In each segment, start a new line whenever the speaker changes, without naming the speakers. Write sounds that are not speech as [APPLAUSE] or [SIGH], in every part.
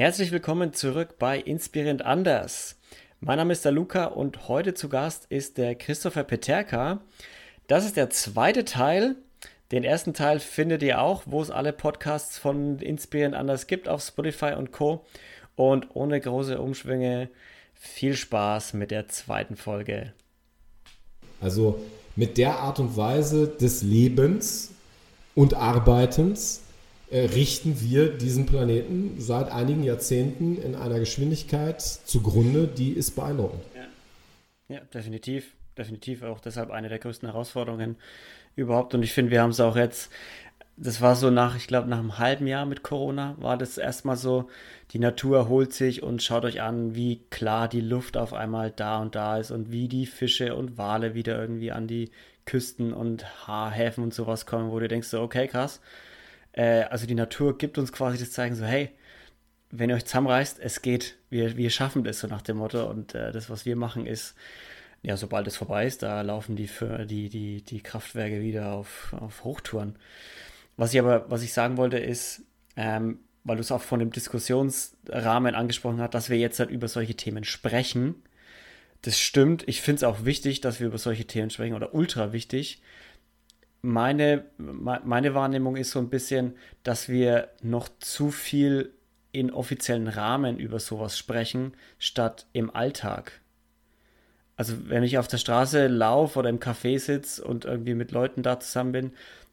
Herzlich willkommen zurück bei Inspirierend Anders. Mein Name ist der Luca und heute zu Gast ist der Christopher Peterka. Das ist der zweite Teil. Den ersten Teil findet ihr auch, wo es alle Podcasts von Inspirierend Anders gibt auf Spotify und Co. Und ohne große Umschwünge viel Spaß mit der zweiten Folge.
Also mit der Art und Weise des Lebens und Arbeitens, richten wir diesen Planeten seit einigen Jahrzehnten in einer Geschwindigkeit zugrunde, die ist beeindruckend.
Ja, ja definitiv. Definitiv auch deshalb eine der größten Herausforderungen überhaupt. Und ich finde, wir haben es auch jetzt, das war so nach, ich glaube, nach einem halben Jahr mit Corona, war das erstmal so, die Natur erholt sich und schaut euch an, wie klar die Luft auf einmal da und da ist und wie die Fische und Wale wieder irgendwie an die Küsten und Haarhäfen und sowas kommen, wo du denkst so, okay, krass äh, also die Natur gibt uns quasi das Zeichen so, hey, wenn ihr euch zusammenreißt, es geht, wir, wir schaffen das so nach dem Motto. Und äh, das, was wir machen, ist, ja, sobald es vorbei ist, da laufen die, die, die, die Kraftwerke wieder auf, auf Hochtouren. Was ich aber, was ich sagen wollte, ist, ähm, weil du es auch von dem Diskussionsrahmen angesprochen hast, dass wir jetzt halt über solche Themen sprechen. Das stimmt. Ich finde es auch wichtig, dass wir über solche Themen sprechen oder ultra wichtig meine, meine Wahrnehmung ist so ein bisschen, dass wir noch zu viel in offiziellen Rahmen über sowas sprechen, statt im Alltag. Also wenn ich auf der Straße laufe oder im Café sitze und irgendwie mit Leuten da zusammen bin,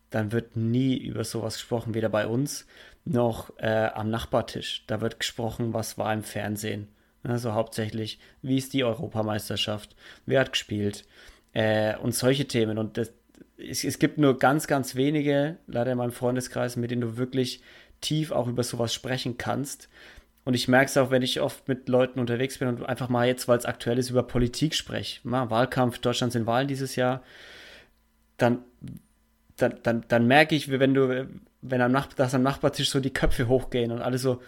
dann wird nie über sowas gesprochen, weder bei uns noch äh, am Nachbartisch. Da wird gesprochen, was war im Fernsehen. Also hauptsächlich, wie ist die Europameisterschaft, wer hat gespielt äh, und solche Themen. Und das, es, es gibt nur ganz, ganz wenige, leider in meinem Freundeskreis, mit denen du wirklich tief auch über sowas sprechen kannst. Und ich merke es auch, wenn ich oft mit Leuten unterwegs bin und einfach mal jetzt, weil es aktuell ist, über Politik spreche. Wahlkampf, Deutschland sind Wahlen dieses Jahr. Dann, dann, dann, dann merke ich, wenn du, wenn am, Nach dass am Nachbartisch so die Köpfe hochgehen und alle so,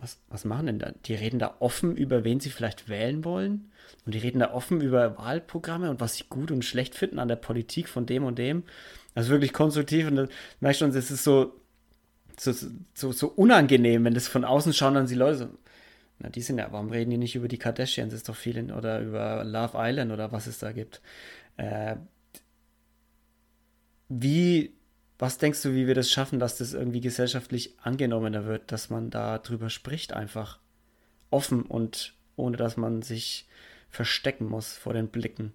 was, was machen denn da? Die reden da offen über, wen sie vielleicht wählen wollen. Und die reden da offen über Wahlprogramme und was sie gut und schlecht finden an der Politik von dem und dem. Ist wirklich konstruktiv und da merkst schon, es ist so, so, so, so unangenehm, wenn das von außen schauen dann die Leute so, na, die sind ja, warum reden die nicht über die Kardashians? Ist doch viel in, oder über Love Island oder was es da gibt. Äh, wie was denkst du, wie wir das schaffen, dass das irgendwie gesellschaftlich angenommener wird, dass man da drüber spricht einfach offen und ohne dass man sich verstecken muss vor den Blicken?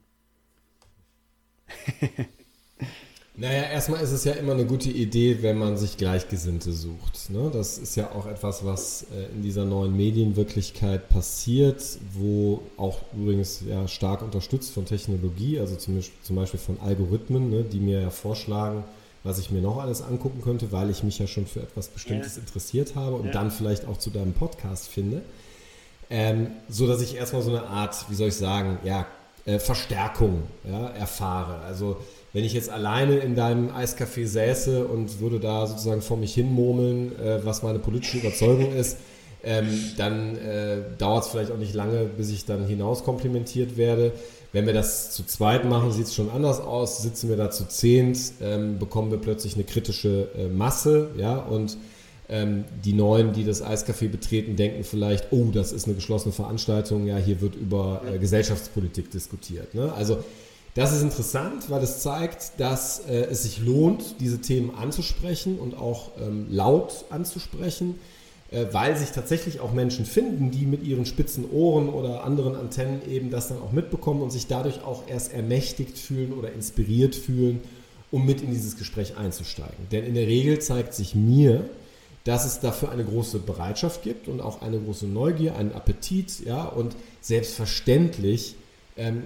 Naja, erstmal ist es ja immer eine gute Idee, wenn man sich Gleichgesinnte sucht. Ne? Das ist ja auch etwas, was äh, in dieser neuen Medienwirklichkeit passiert, wo auch übrigens ja stark unterstützt von Technologie, also zum, zum Beispiel von Algorithmen, ne, die mir ja vorschlagen, was ich mir noch alles angucken könnte, weil ich mich ja schon für etwas Bestimmtes ja. interessiert habe und ja. dann vielleicht auch zu deinem Podcast finde. Ähm, so dass ich erstmal so eine Art, wie soll ich sagen, ja, äh, Verstärkung ja, erfahre. Also wenn ich jetzt alleine in deinem Eiscafé säße und würde da sozusagen vor mich hin murmeln, äh, was meine politische Überzeugung ist, ähm, dann äh, dauert es vielleicht auch nicht lange, bis ich dann hinaus komplimentiert werde. Wenn wir das zu zweit machen, sieht es schon anders aus. Sitzen wir da zu zehnt, ähm, bekommen wir plötzlich eine kritische äh, Masse, ja, und ähm, die Neuen, die das Eiscafé betreten, denken vielleicht, oh, das ist eine geschlossene Veranstaltung, ja, hier wird über äh, Gesellschaftspolitik diskutiert. Ne? Also das ist interessant, weil es zeigt, dass äh, es sich lohnt, diese Themen anzusprechen und auch ähm, laut anzusprechen äh, weil sich tatsächlich auch Menschen finden, die mit ihren spitzen Ohren oder anderen Antennen eben das dann auch mitbekommen und sich dadurch auch erst ermächtigt fühlen oder inspiriert fühlen, um mit in dieses Gespräch einzusteigen. Denn in der Regel zeigt sich mir, dass es dafür eine große Bereitschaft gibt und auch eine große Neugier, einen Appetit, ja, und selbstverständlich ähm,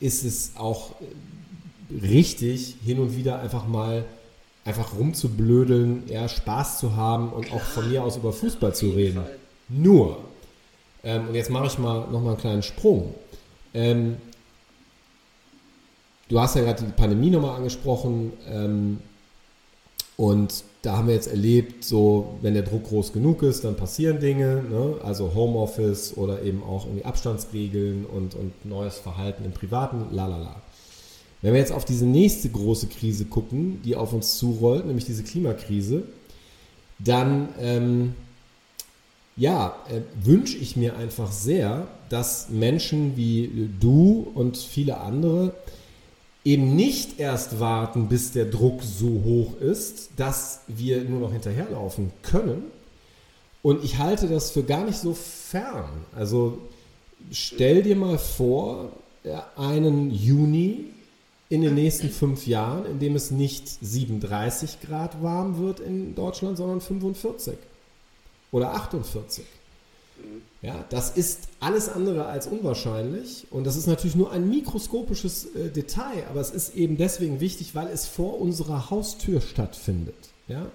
ist es auch richtig, hin und wieder einfach mal einfach rumzublödeln, ja, Spaß zu haben und auch von mir aus über Fußball zu reden. Nur, ähm, und jetzt mache ich mal nochmal einen kleinen Sprung. Ähm, du hast ja gerade die Pandemie nochmal angesprochen ähm, und da haben wir jetzt erlebt, so wenn der Druck groß genug ist, dann passieren Dinge, ne? also Homeoffice oder eben auch irgendwie Abstandsregeln und, und neues Verhalten im Privaten, lalala. Wenn wir jetzt auf diese nächste große Krise gucken, die auf uns zurollt, nämlich diese Klimakrise, dann ähm, ja, äh, wünsche ich mir einfach sehr, dass Menschen wie du und viele andere eben nicht erst warten, bis der Druck so hoch ist, dass wir nur noch hinterherlaufen können. Und ich halte das für gar nicht so fern. Also stell dir mal vor, einen Juni in den nächsten fünf Jahren, in dem es nicht 37 Grad warm wird in Deutschland, sondern 45 oder 48. Ja, das ist alles andere als unwahrscheinlich und das ist natürlich nur ein mikroskopisches äh, Detail, aber es ist eben deswegen wichtig, weil es vor unserer Haustür stattfindet. Ja?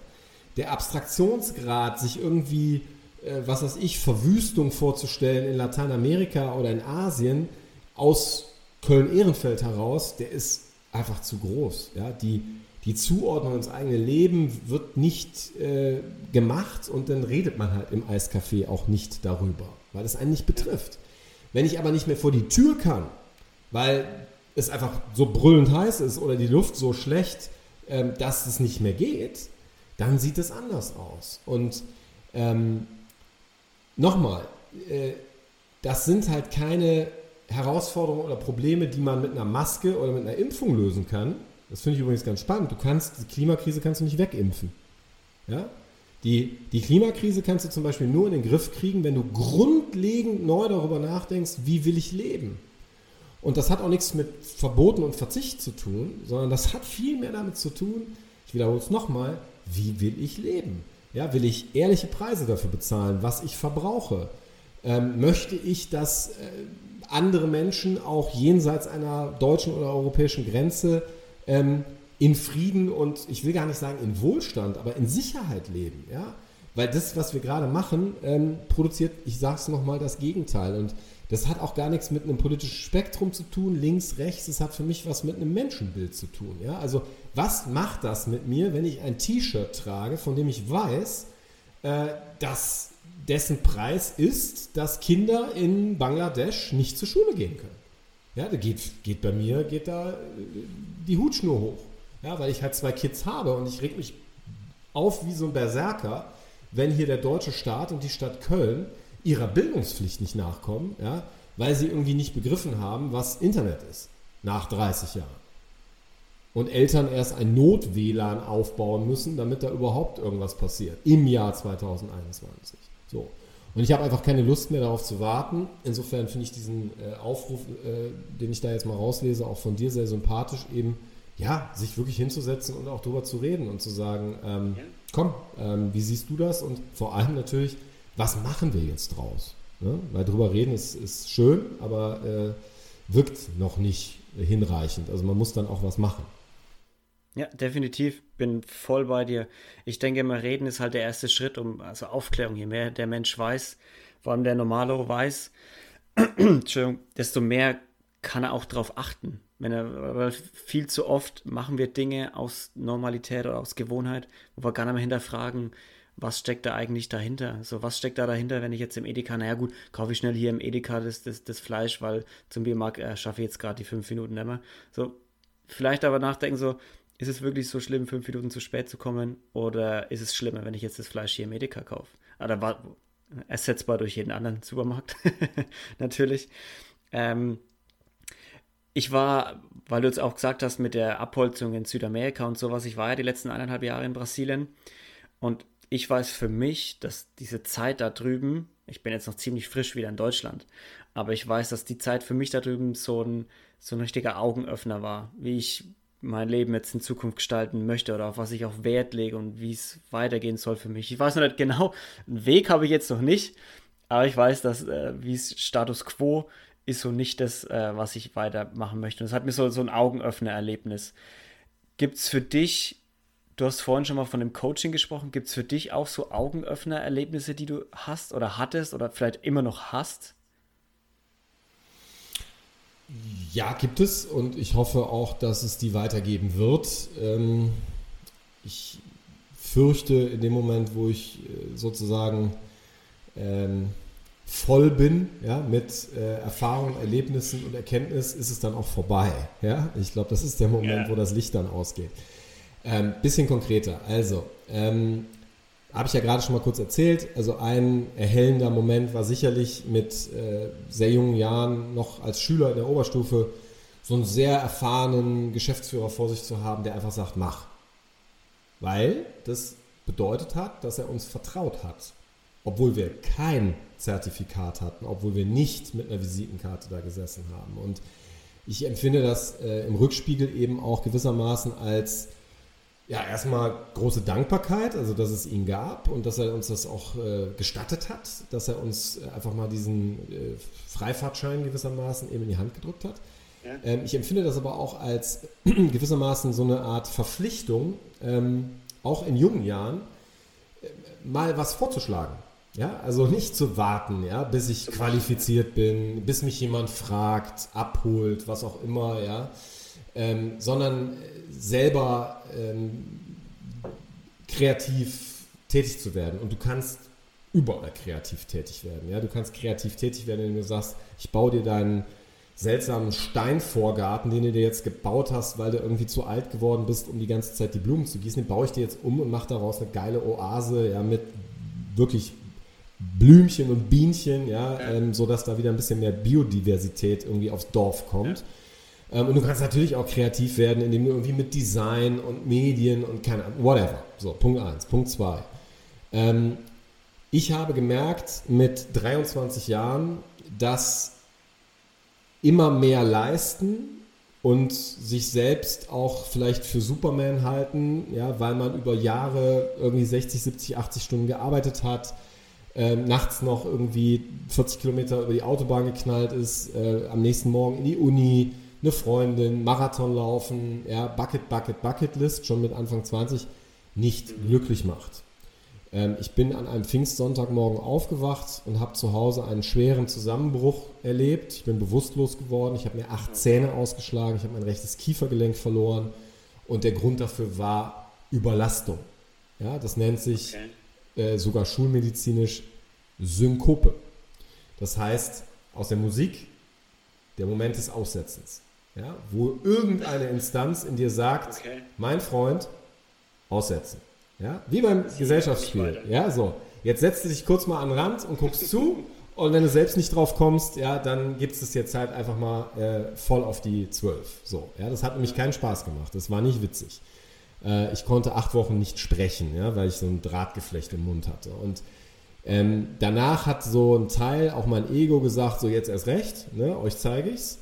Der Abstraktionsgrad, sich irgendwie, äh, was weiß ich, Verwüstung vorzustellen in Lateinamerika oder in Asien aus Köln-Ehrenfeld heraus, der ist einfach zu groß. Ja? Die, die Zuordnung ins eigene Leben wird nicht äh, gemacht und dann redet man halt im Eiscafé auch nicht darüber, weil es einen nicht betrifft. Wenn ich aber nicht mehr vor die Tür kann, weil es einfach so brüllend heiß ist oder die Luft so schlecht, ähm, dass es nicht mehr geht, dann sieht es anders aus. Und ähm, nochmal, äh, das sind halt keine Herausforderungen oder Probleme, die man mit einer Maske oder mit einer Impfung lösen kann. Das finde ich übrigens ganz spannend. Du kannst, die Klimakrise kannst du nicht wegimpfen. Ja? Die, die Klimakrise kannst du zum Beispiel nur in den Griff kriegen, wenn du grundlegend neu darüber nachdenkst, wie will ich leben. Und das hat auch nichts mit Verboten und Verzicht zu tun, sondern das hat viel mehr damit zu tun, ich wiederhole es nochmal, wie will ich leben? Ja, will ich ehrliche Preise dafür bezahlen, was ich verbrauche? Ähm, möchte ich, dass äh, andere Menschen auch jenseits einer deutschen oder europäischen Grenze ähm, in Frieden und ich will gar nicht sagen in Wohlstand, aber in Sicherheit leben. Ja? Weil das, was wir gerade machen, ähm, produziert, ich sage es nochmal, das Gegenteil. Und das hat auch gar nichts mit einem politischen Spektrum zu tun, links, rechts. Es hat für mich was mit einem Menschenbild zu tun. Ja? Also was macht das mit mir, wenn ich ein T-Shirt trage, von dem ich weiß, äh, dass dessen Preis ist, dass Kinder in Bangladesch nicht zur Schule gehen können. Ja, da geht, geht bei mir, geht da äh, die Hutschnur hoch. Ja, weil ich halt zwei Kids habe und ich reg mich auf wie so ein Berserker, wenn hier der deutsche Staat und die Stadt Köln ihrer Bildungspflicht nicht nachkommen, ja, weil sie irgendwie nicht begriffen haben, was Internet ist, nach 30 Jahren. Und Eltern erst ein Not-WLAN aufbauen müssen, damit da überhaupt irgendwas passiert, im Jahr 2021. So. Und ich habe einfach keine Lust mehr darauf zu warten. Insofern finde ich diesen äh, Aufruf, äh, den ich da jetzt mal rauslese, auch von dir sehr sympathisch, eben ja, sich wirklich hinzusetzen und auch darüber zu reden und zu sagen, ähm, ja. komm, ähm, wie siehst du das? Und vor allem natürlich, was machen wir jetzt draus? Ne? Weil drüber reden ist, ist schön, aber äh, wirkt noch nicht hinreichend. Also man muss dann auch was machen.
Ja, definitiv. Bin voll bei dir. Ich denke immer, reden ist halt der erste Schritt, um, also Aufklärung. Je mehr der Mensch weiß, vor allem der Normalo weiß, [CLEARS THROAT] desto mehr kann er auch darauf achten. Wenn er, viel zu oft machen wir Dinge aus Normalität oder aus Gewohnheit, wo wir gar nicht mehr hinterfragen, was steckt da eigentlich dahinter? So, was steckt da dahinter, wenn ich jetzt im Edeka, naja gut, kaufe ich schnell hier im Edeka das, das, das Fleisch, weil zum Biermarkt äh, schaffe ich jetzt gerade die fünf Minuten nicht mehr. So, vielleicht aber nachdenken, so, ist es wirklich so schlimm, fünf Minuten zu spät zu kommen? Oder ist es schlimmer, wenn ich jetzt das Fleisch hier im Edeka kaufe? Oder war ersetzbar durch jeden anderen Supermarkt, [LAUGHS] natürlich. Ähm, ich war, weil du jetzt auch gesagt hast, mit der Abholzung in Südamerika und sowas, ich war ja die letzten eineinhalb Jahre in Brasilien und ich weiß für mich, dass diese Zeit da drüben, ich bin jetzt noch ziemlich frisch wieder in Deutschland, aber ich weiß, dass die Zeit für mich da drüben so ein, so ein richtiger Augenöffner war, wie ich mein Leben jetzt in Zukunft gestalten möchte oder auf was ich auch Wert lege und wie es weitergehen soll für mich. Ich weiß noch nicht genau, einen Weg habe ich jetzt noch nicht, aber ich weiß, dass äh, wie es Status quo ist so nicht das, äh, was ich weitermachen möchte. Und es hat mir so, so ein Augenöffner-Erlebnis. Gibt es für dich, du hast vorhin schon mal von dem Coaching gesprochen, gibt es für dich auch so Augenöffner-Erlebnisse, die du hast oder hattest oder vielleicht immer noch hast?
Ja, gibt es und ich hoffe auch, dass es die weitergeben wird. Ähm, ich fürchte, in dem Moment, wo ich äh, sozusagen ähm, voll bin ja, mit äh, Erfahrungen, Erlebnissen und Erkenntnis, ist es dann auch vorbei. Ja? Ich glaube, das ist der Moment, yeah. wo das Licht dann ausgeht. Ähm, bisschen konkreter. Also, ähm, habe ich ja gerade schon mal kurz erzählt. Also ein erhellender Moment war sicherlich mit äh, sehr jungen Jahren noch als Schüler in der Oberstufe so einen sehr erfahrenen Geschäftsführer vor sich zu haben, der einfach sagt, mach. Weil das bedeutet hat, dass er uns vertraut hat. Obwohl wir kein Zertifikat hatten, obwohl wir nicht mit einer Visitenkarte da gesessen haben. Und ich empfinde das äh, im Rückspiegel eben auch gewissermaßen als ja, erstmal große Dankbarkeit, also dass es ihn gab und dass er uns das auch äh, gestattet hat, dass er uns äh, einfach mal diesen äh, Freifahrtschein gewissermaßen eben in die Hand gedrückt hat. Ja. Ähm, ich empfinde das aber auch als [CLEARS THROAT] gewissermaßen so eine Art Verpflichtung, ähm, auch in jungen Jahren äh, mal was vorzuschlagen. Ja, also nicht zu warten, ja, bis ich qualifiziert bin, bis mich jemand fragt, abholt, was auch immer, ja, ähm, sondern selber ähm, kreativ tätig zu werden. Und du kannst überall kreativ tätig werden. Ja? Du kannst kreativ tätig werden, wenn du sagst, ich baue dir deinen seltsamen Steinvorgarten, den du dir jetzt gebaut hast, weil du irgendwie zu alt geworden bist, um die ganze Zeit die Blumen zu gießen, den baue ich dir jetzt um und mache daraus eine geile Oase, ja, mit wirklich Blümchen und Bienchen, ja, ähm, sodass da wieder ein bisschen mehr Biodiversität irgendwie aufs Dorf kommt. Ja. Ähm, und du kannst natürlich auch kreativ werden, indem du irgendwie mit Design und Medien und keine Ahnung, whatever. So, Punkt 1. Punkt 2. Ähm, ich habe gemerkt mit 23 Jahren, dass immer mehr leisten und sich selbst auch vielleicht für Superman halten, ja, weil man über Jahre irgendwie 60, 70, 80 Stunden gearbeitet hat, äh, nachts noch irgendwie 40 Kilometer über die Autobahn geknallt ist, äh, am nächsten Morgen in die Uni, eine Freundin, Marathon laufen, ja, Bucket, Bucket, Bucket List, schon mit Anfang 20, nicht glücklich macht. Ähm, ich bin an einem Pfingstsonntagmorgen aufgewacht und habe zu Hause einen schweren Zusammenbruch erlebt. Ich bin bewusstlos geworden, ich habe mir acht Zähne ausgeschlagen, ich habe mein rechtes Kiefergelenk verloren und der Grund dafür war Überlastung. Ja, das nennt sich okay. äh, sogar schulmedizinisch Synkope. Das heißt, aus der Musik der Moment des Aussetzens ja, wo irgendeine Instanz in dir sagt, okay. mein Freund, aussetzen. Ja, wie beim Gesellschaftsspiel. Ja, so. Jetzt setzt du dich kurz mal an den Rand und guckst zu. Und wenn du selbst nicht drauf kommst, ja, dann gibt es jetzt halt einfach mal äh, voll auf die 12. So, ja, das hat nämlich keinen Spaß gemacht. Das war nicht witzig. Äh, ich konnte acht Wochen nicht sprechen, ja, weil ich so ein Drahtgeflecht im Mund hatte. Und ähm, danach hat so ein Teil, auch mein Ego, gesagt, so jetzt erst recht, ne, euch zeige ich's.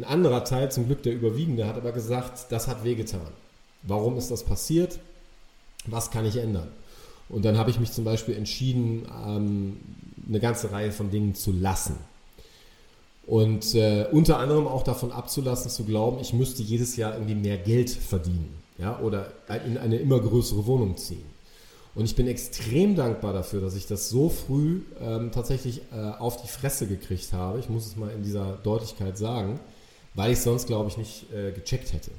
Ein anderer Teil, zum Glück der Überwiegende, hat aber gesagt, das hat wehgetan. Warum ist das passiert? Was kann ich ändern? Und dann habe ich mich zum Beispiel entschieden, ähm, eine ganze Reihe von Dingen zu lassen. Und äh, unter anderem auch davon abzulassen, zu glauben, ich müsste jedes Jahr irgendwie mehr Geld verdienen ja, oder in eine immer größere Wohnung ziehen. Und ich bin extrem dankbar dafür, dass ich das so früh ähm, tatsächlich äh, auf die Fresse gekriegt habe. Ich muss es mal in dieser Deutlichkeit sagen weil ich sonst, glaube ich, nicht äh, gecheckt hätte.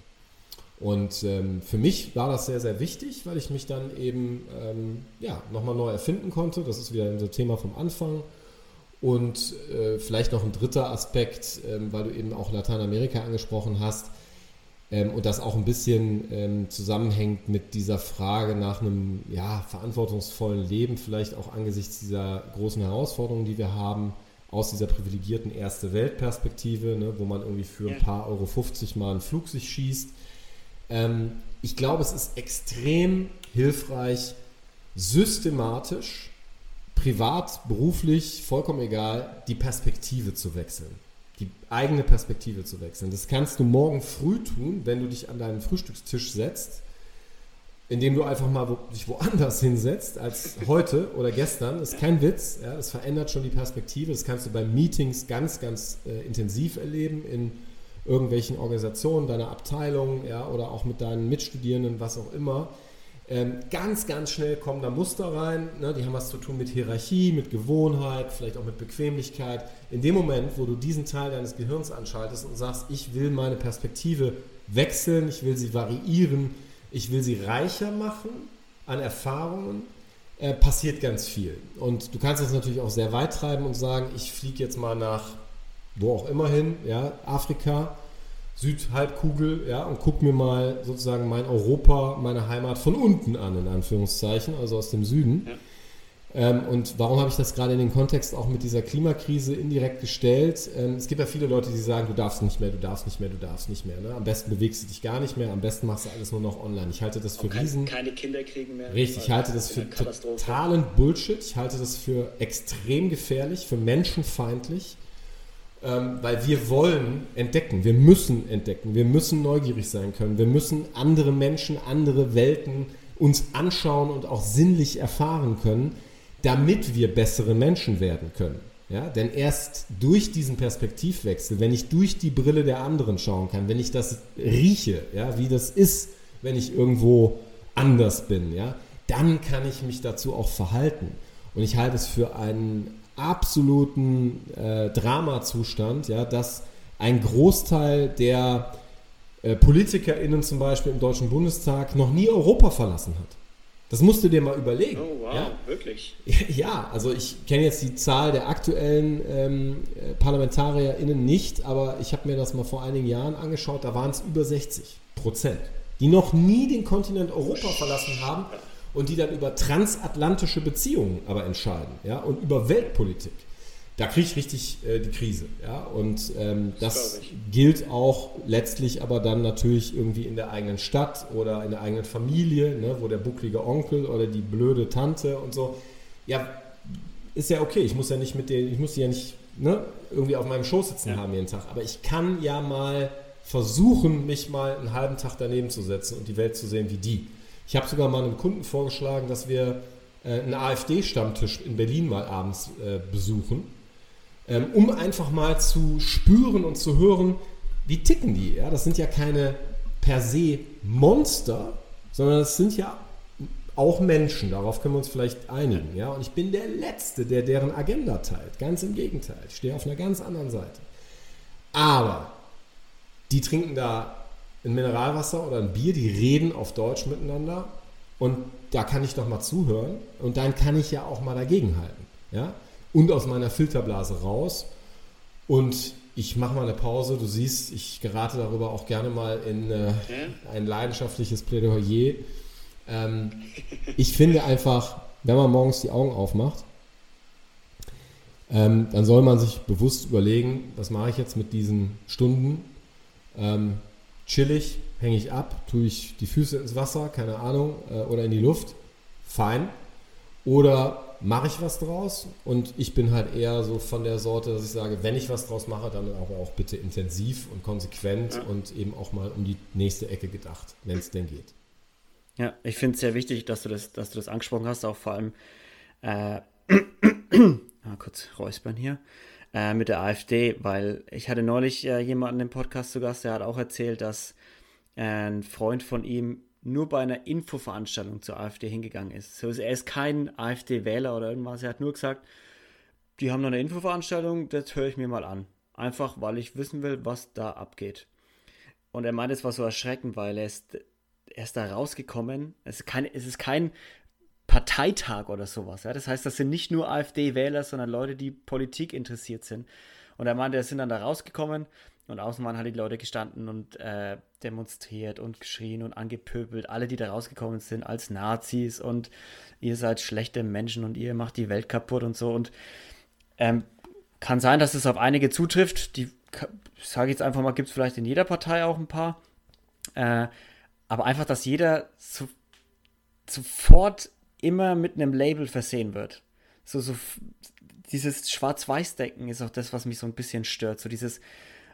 Und ähm, für mich war das sehr, sehr wichtig, weil ich mich dann eben ähm, ja, nochmal neu erfinden konnte. Das ist wieder unser Thema vom Anfang. Und äh, vielleicht noch ein dritter Aspekt, ähm, weil du eben auch Lateinamerika angesprochen hast ähm, und das auch ein bisschen ähm, zusammenhängt mit dieser Frage nach einem ja, verantwortungsvollen Leben, vielleicht auch angesichts dieser großen Herausforderungen, die wir haben aus dieser privilegierten erste Welt-Perspektive, ne, wo man irgendwie für ein paar Euro 50 mal einen Flug sich schießt. Ähm, ich glaube, es ist extrem hilfreich, systematisch, privat, beruflich, vollkommen egal, die Perspektive zu wechseln. Die eigene Perspektive zu wechseln. Das kannst du morgen früh tun, wenn du dich an deinen Frühstückstisch setzt indem du einfach mal wo, dich woanders hinsetzt als heute oder gestern. Ist kein Witz. Ja, das verändert schon die Perspektive. Das kannst du bei Meetings ganz, ganz äh, intensiv erleben in irgendwelchen Organisationen, deiner Abteilung ja, oder auch mit deinen Mitstudierenden, was auch immer. Ähm, ganz, ganz schnell kommen da Muster rein. Ne? Die haben was zu tun mit Hierarchie, mit Gewohnheit, vielleicht auch mit Bequemlichkeit. In dem Moment, wo du diesen Teil deines Gehirns anschaltest und sagst, ich will meine Perspektive wechseln, ich will sie variieren, ich will sie reicher machen an Erfahrungen, äh, passiert ganz viel. Und du kannst das natürlich auch sehr weit treiben und sagen, ich fliege jetzt mal nach wo auch immer hin, ja, Afrika, Südhalbkugel, ja, und gucke mir mal sozusagen mein Europa, meine Heimat von unten an, in Anführungszeichen, also aus dem Süden. Ja. Ähm, und warum habe ich das gerade in den Kontext auch mit dieser Klimakrise indirekt gestellt? Ähm, es gibt ja viele Leute, die sagen, du darfst nicht mehr, du darfst nicht mehr, du darfst nicht mehr. Ne? Am besten bewegst du dich gar nicht mehr, am besten machst du alles nur noch online. Ich halte das für
kein, riesen... Keine Kinder kriegen mehr.
Richtig, ich halte das für totalen Bullshit. Ich halte das für extrem gefährlich, für menschenfeindlich. Ähm, weil wir wollen entdecken, wir müssen entdecken, wir müssen neugierig sein können, wir müssen andere Menschen, andere Welten uns anschauen und auch sinnlich erfahren können damit wir bessere Menschen werden können. Ja, denn erst durch diesen Perspektivwechsel, wenn ich durch die Brille der anderen schauen kann, wenn ich das rieche, ja, wie das ist, wenn ich irgendwo anders bin, ja, dann kann ich mich dazu auch verhalten. Und ich halte es für einen absoluten äh, Dramazustand, ja, dass ein Großteil der äh, PolitikerInnen zum Beispiel im Deutschen Bundestag noch nie Europa verlassen hat. Das musst du dir mal überlegen.
Oh, wow,
ja?
wirklich? [LAUGHS]
Ja, also ich kenne jetzt die Zahl der aktuellen ähm, äh, ParlamentarierInnen nicht, aber ich habe mir das mal vor einigen Jahren angeschaut, da waren es über 60 Prozent, die noch nie den Kontinent Europa verlassen haben und die dann über transatlantische Beziehungen aber entscheiden ja, und über Weltpolitik da kriege ich richtig äh, die Krise. Ja? Und ähm, das, das gilt auch letztlich aber dann natürlich irgendwie in der eigenen Stadt oder in der eigenen Familie, ne? wo der bucklige Onkel oder die blöde Tante und so. Ja, ist ja okay. Ich muss ja nicht mit denen, ich muss die ja nicht ne, irgendwie auf meinem Schoß sitzen ja. haben jeden Tag. Aber ich kann ja mal versuchen, mich mal einen halben Tag daneben zu setzen und die Welt zu sehen wie die. Ich habe sogar mal einem Kunden vorgeschlagen, dass wir äh, einen AfD-Stammtisch in Berlin mal abends äh, besuchen ähm, um einfach mal zu spüren und zu hören, wie ticken die. Ja? Das sind ja keine per se Monster, sondern das sind ja auch Menschen. Darauf können wir uns vielleicht einigen. Ja? Und ich bin der Letzte, der deren Agenda teilt. Ganz im Gegenteil. Ich stehe auf einer ganz anderen Seite. Aber die trinken da ein Mineralwasser oder ein Bier, die reden auf Deutsch miteinander und da kann ich doch mal zuhören und dann kann ich ja auch mal dagegenhalten. Ja? Und aus meiner Filterblase raus. Und ich mache mal eine Pause. Du siehst, ich gerate darüber auch gerne mal in äh, ein leidenschaftliches Plädoyer. Ähm, ich finde einfach, wenn man morgens die Augen aufmacht, ähm, dann soll man sich bewusst überlegen, was mache ich jetzt mit diesen Stunden? Ähm, chillig, hänge ich ab, tue ich die Füße ins Wasser, keine Ahnung, äh, oder in die Luft, fein. Oder mache ich was draus und ich bin halt eher so von der Sorte, dass ich sage, wenn ich was draus mache, dann aber auch bitte intensiv und konsequent ja. und eben auch mal um die nächste Ecke gedacht, wenn es denn geht.
Ja, ich finde es sehr wichtig, dass du das, dass du das angesprochen hast, auch vor allem äh, [CLEARS THROAT] ah, kurz räuspern hier, äh, mit der AfD, weil ich hatte neulich äh, jemanden im Podcast zu Gast, der hat auch erzählt, dass ein Freund von ihm nur bei einer Infoveranstaltung zur AfD hingegangen ist. So, er ist kein AfD-Wähler oder irgendwas. Er hat nur gesagt, die haben noch eine Infoveranstaltung, das höre ich mir mal an. Einfach, weil ich wissen will, was da abgeht. Und er meint, es war so erschreckend, weil er ist, er ist da rausgekommen. Es ist kein, es ist kein Parteitag oder sowas. Ja? Das heißt, das sind nicht nur AfD-Wähler, sondern Leute, die Politik interessiert sind. Und er meinte, er sind dann da rausgekommen und außen waren halt die Leute gestanden und äh, demonstriert und geschrien und angepöbelt. Alle, die da rausgekommen sind, als Nazis und ihr seid schlechte Menschen und ihr macht die Welt kaputt und so. Und ähm, kann sein, dass es auf einige zutrifft. Die, sage ich jetzt einfach mal, gibt es vielleicht in jeder Partei auch ein paar. Äh, aber einfach, dass jeder so, sofort immer mit einem Label versehen wird. So, so dieses Schwarz-Weiß-Denken ist auch das, was mich so ein bisschen stört. So dieses,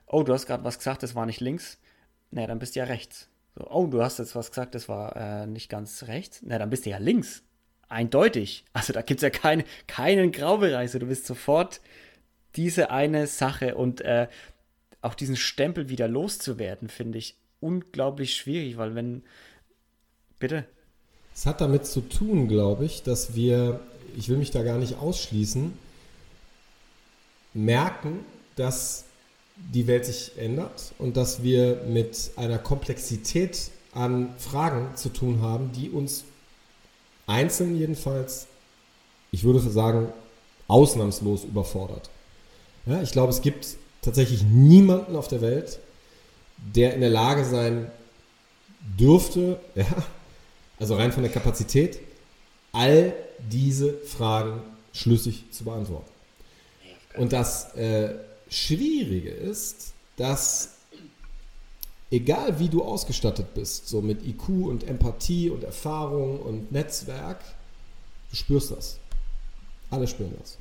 oh, du hast gerade was gesagt, das war nicht links, na, dann bist du ja rechts. So, oh, du hast jetzt was gesagt, das war äh, nicht ganz rechts, na, dann bist du ja links. Eindeutig. Also da gibt es ja keine, keinen Graubereich. du bist sofort diese eine Sache und äh, auch diesen Stempel wieder loszuwerden, finde ich unglaublich schwierig, weil wenn. Bitte.
Es hat damit zu tun, glaube ich, dass wir, ich will mich da gar nicht ausschließen, merken, dass die Welt sich ändert und dass wir mit einer Komplexität an Fragen zu tun haben, die uns einzeln jedenfalls, ich würde sagen, ausnahmslos überfordert. Ja, ich glaube, es gibt tatsächlich niemanden auf der Welt, der in der Lage sein dürfte, ja, also rein von der Kapazität, all diese Fragen schlüssig zu beantworten. Und das äh, Schwierige ist, dass egal wie du ausgestattet bist, so mit IQ und Empathie und Erfahrung und Netzwerk, du spürst das. Alle spüren das.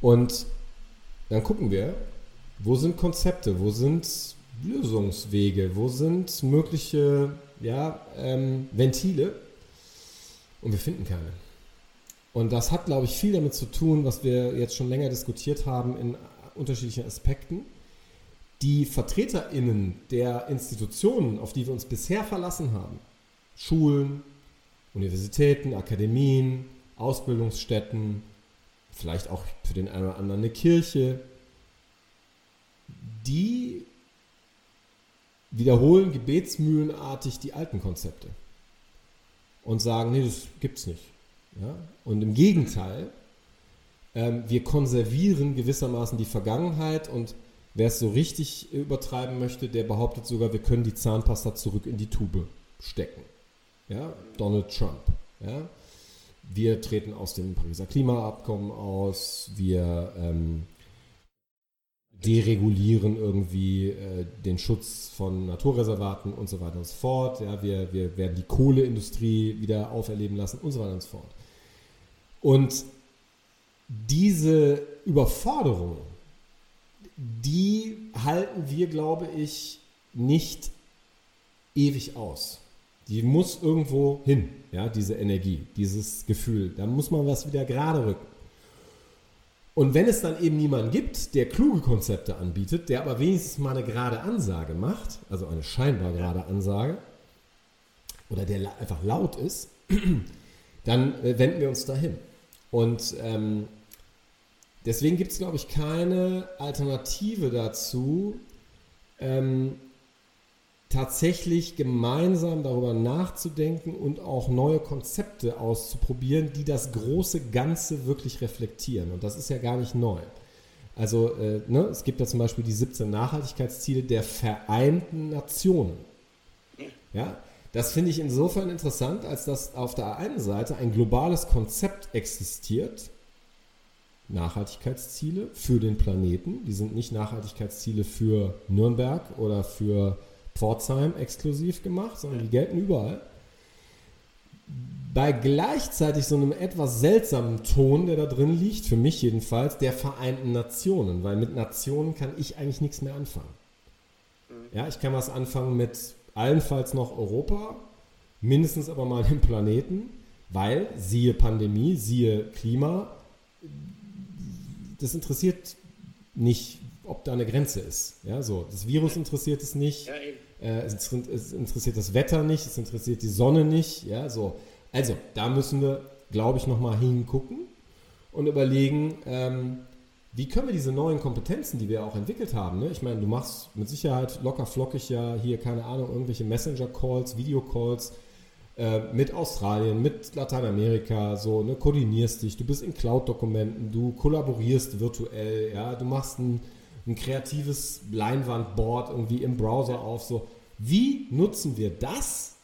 Und dann gucken wir, wo sind Konzepte, wo sind Lösungswege, wo sind mögliche ja, ähm, Ventile und wir finden keine. Und das hat, glaube ich, viel damit zu tun, was wir jetzt schon länger diskutiert haben in unterschiedlichen Aspekten. Die VertreterInnen der Institutionen, auf die wir uns bisher verlassen haben, Schulen, Universitäten, Akademien, Ausbildungsstätten, vielleicht auch für den einen oder anderen eine Kirche, die wiederholen gebetsmühlenartig die alten Konzepte und sagen, nee, das gibt's nicht. Ja? Und im Gegenteil, ähm, wir konservieren gewissermaßen die Vergangenheit und wer es so richtig übertreiben möchte, der behauptet sogar, wir können die Zahnpasta zurück in die Tube stecken. Ja? Donald Trump. Ja? Wir treten aus dem Pariser Klimaabkommen aus, wir ähm, deregulieren irgendwie äh, den Schutz von Naturreservaten und so weiter und so fort. Ja, wir, wir werden die Kohleindustrie wieder auferleben lassen und so weiter und so fort. Und diese Überforderung, die halten wir, glaube ich, nicht ewig aus. Die muss irgendwo hin, ja, diese Energie, dieses Gefühl. Da muss man was wieder gerade rücken. Und wenn es dann eben niemanden gibt, der kluge Konzepte anbietet, der aber wenigstens mal eine gerade Ansage macht, also eine scheinbar gerade Ansage, oder der einfach laut ist, [CLEARS THROAT] dann äh, wenden wir uns dahin. Und ähm, deswegen gibt es, glaube ich, keine Alternative dazu, ähm, tatsächlich gemeinsam darüber nachzudenken und auch neue Konzepte auszuprobieren, die das große Ganze wirklich reflektieren. Und das ist ja gar nicht neu. Also äh, ne, es gibt ja zum Beispiel die 17 Nachhaltigkeitsziele der Vereinten Nationen. Ja, das finde ich insofern interessant, als dass auf der einen Seite ein globales Konzept existiert, Nachhaltigkeitsziele für den Planeten. Die sind nicht Nachhaltigkeitsziele für Nürnberg oder für Pforzheim exklusiv gemacht, sondern die gelten überall. Bei gleichzeitig so einem etwas seltsamen Ton, der da drin liegt, für mich jedenfalls, der Vereinten Nationen, weil mit Nationen kann ich eigentlich nichts mehr anfangen. Mhm. Ja, ich kann was anfangen mit allenfalls noch Europa, mindestens aber mal dem Planeten, weil siehe Pandemie, siehe Klima, das interessiert nicht ob da eine Grenze ist. Ja, so. Das Virus interessiert es nicht. Ja, äh, es, es, interessiert das Wetter nicht, es interessiert die Sonne nicht. Ja, so. Also, da müssen wir, glaube ich, nochmal hingucken und überlegen, ähm, wie können wir diese neuen Kompetenzen, die wir auch entwickelt haben, ne? ich meine, du machst mit Sicherheit locker flockig ja hier, keine Ahnung, irgendwelche Messenger-Calls, Video-Calls äh, mit Australien, mit Lateinamerika, so, ne? koordinierst dich, du bist in Cloud-Dokumenten, du kollaborierst virtuell, ja, du machst ein ein kreatives Leinwandboard irgendwie im Browser auf. So, wie nutzen wir das,